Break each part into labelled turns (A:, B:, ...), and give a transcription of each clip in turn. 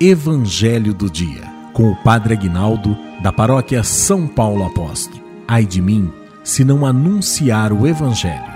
A: Evangelho do Dia, com o Padre Aguinaldo, da paróquia São Paulo Apóstolo. Ai de mim, se não anunciar o Evangelho.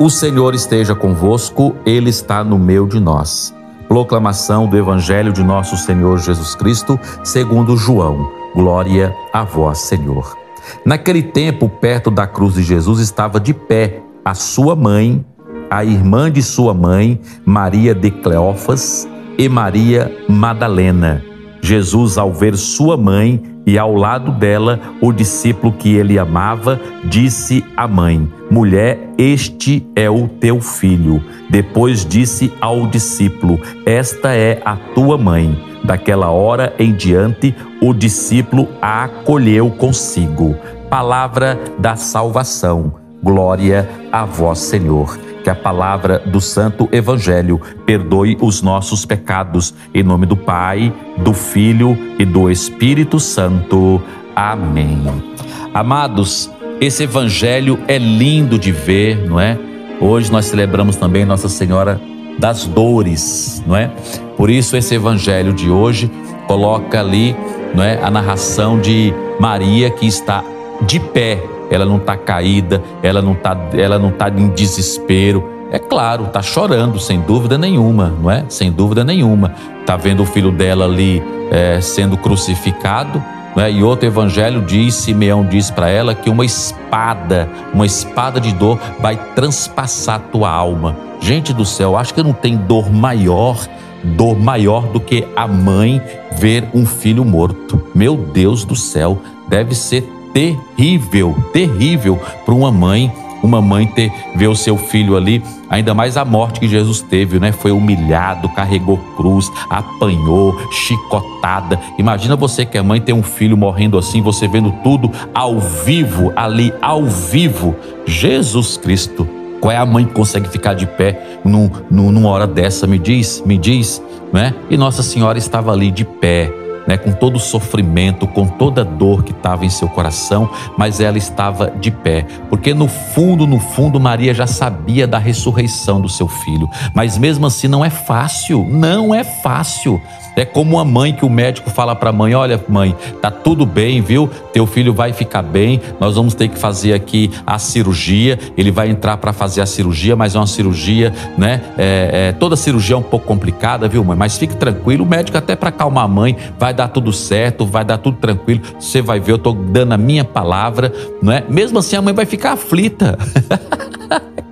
B: O Senhor esteja convosco, Ele está no meio de nós. Proclamação do Evangelho de nosso Senhor Jesus Cristo, segundo João. Glória a vós, Senhor. Naquele tempo, perto da cruz de Jesus, estava de pé a sua mãe, a irmã de sua mãe, Maria de Cleófas, e Maria Madalena. Jesus, ao ver sua mãe e ao lado dela o discípulo que ele amava, disse à mãe: Mulher, este é o teu filho. Depois disse ao discípulo: Esta é a tua mãe. Daquela hora em diante, o discípulo a acolheu consigo. Palavra da salvação. Glória a vós, Senhor que a palavra do Santo Evangelho perdoe os nossos pecados. Em nome do Pai, do Filho e do Espírito Santo. Amém. Amados, esse Evangelho é lindo de ver, não é? Hoje nós celebramos também Nossa Senhora das Dores, não é? Por isso esse Evangelho de hoje coloca ali, não é, a narração de Maria que está de pé ela não está caída, ela não está ela não tá em desespero. É claro, está chorando, sem dúvida nenhuma, não é? Sem dúvida nenhuma. Está vendo o filho dela ali é, sendo crucificado, é? E outro evangelho diz, Simeão diz para ela que uma espada, uma espada de dor vai transpassar tua alma. Gente do céu, acho que não tem dor maior, dor maior do que a mãe ver um filho morto. Meu Deus do céu, deve ser terrível, terrível para uma mãe, uma mãe ter ver o seu filho ali, ainda mais a morte que Jesus teve, né? Foi humilhado, carregou cruz, apanhou, chicotada. Imagina você que é mãe ter um filho morrendo assim, você vendo tudo ao vivo, ali ao vivo. Jesus Cristo. Qual é a mãe que consegue ficar de pé num, num, numa hora dessa? Me diz, me diz, né? E Nossa Senhora estava ali de pé né, com todo o sofrimento, com toda a dor que estava em seu coração, mas ela estava de pé, porque no fundo, no fundo, Maria já sabia da ressurreição do seu filho, mas mesmo assim não é fácil, não é fácil. É como uma mãe que o médico fala para a mãe: Olha, mãe, tá tudo bem, viu? Teu filho vai ficar bem. Nós vamos ter que fazer aqui a cirurgia. Ele vai entrar para fazer a cirurgia, mas é uma cirurgia, né? É, é, toda cirurgia é um pouco complicada, viu, mãe? Mas fique tranquilo. O médico, até para acalmar a mãe, vai dar tudo certo, vai dar tudo tranquilo. Você vai ver, eu tô dando a minha palavra, não é? Mesmo assim, a mãe vai ficar aflita.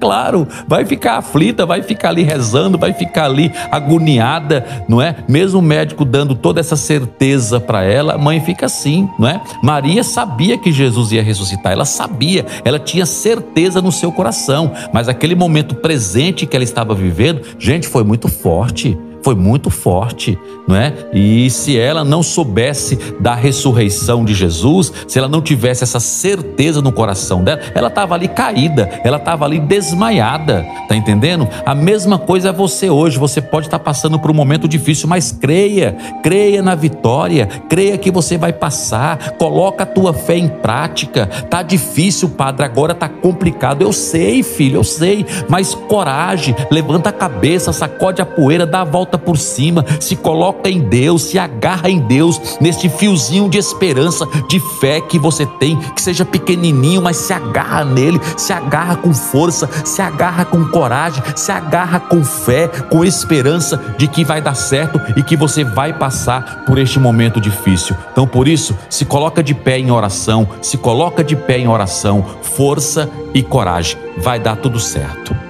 B: claro, vai ficar aflita, vai ficar ali rezando, vai ficar ali agoniada, não é? Mesmo o médico dando toda essa certeza para ela, a mãe fica assim, não é? Maria sabia que Jesus ia ressuscitar, ela sabia, ela tinha certeza no seu coração, mas aquele momento presente que ela estava vivendo, gente, foi muito forte foi muito forte, não é? E se ela não soubesse da ressurreição de Jesus, se ela não tivesse essa certeza no coração dela, ela estava ali caída, ela estava ali desmaiada, tá entendendo? A mesma coisa é você hoje, você pode estar passando por um momento difícil, mas creia, creia na vitória, creia que você vai passar, coloca a tua fé em prática. Tá difícil, padre, agora tá complicado. Eu sei, filho, eu sei, mas coragem, levanta a cabeça, sacode a poeira, dá a volta por cima, se coloca em Deus, se agarra em Deus, neste fiozinho de esperança, de fé que você tem, que seja pequenininho, mas se agarra nele, se agarra com força, se agarra com coragem, se agarra com fé, com esperança de que vai dar certo e que você vai passar por este momento difícil. Então, por isso, se coloca de pé em oração, se coloca de pé em oração, força e coragem, vai dar tudo certo.